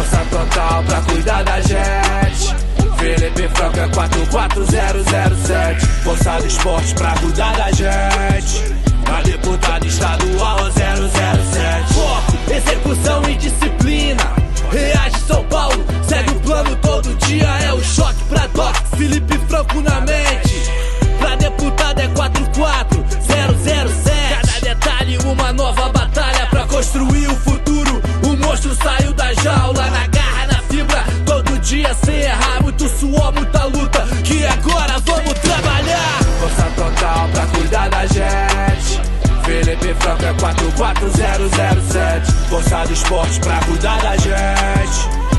Força total pra cuidar da gente. Felipe Franca 44007. Força do esporte pra cuidar da gente. A deputada estadual 007. Foco, execução e disciplina. Reage São Paulo, segue o plano todo dia. É o choque pra DOC, Felipe Franco na mente. Pra deputado é 44007. Cada detalhe, uma nova batalha pra construir o futuro. O monstro saiu da jaula, na garra, na fibra. Todo dia sem errar, muito suor, muita luta. Que agora vamos trabalhar. Força total pra cuidar da gente. Felipe Franca 44007. Força do esporte pra cuidar da gente.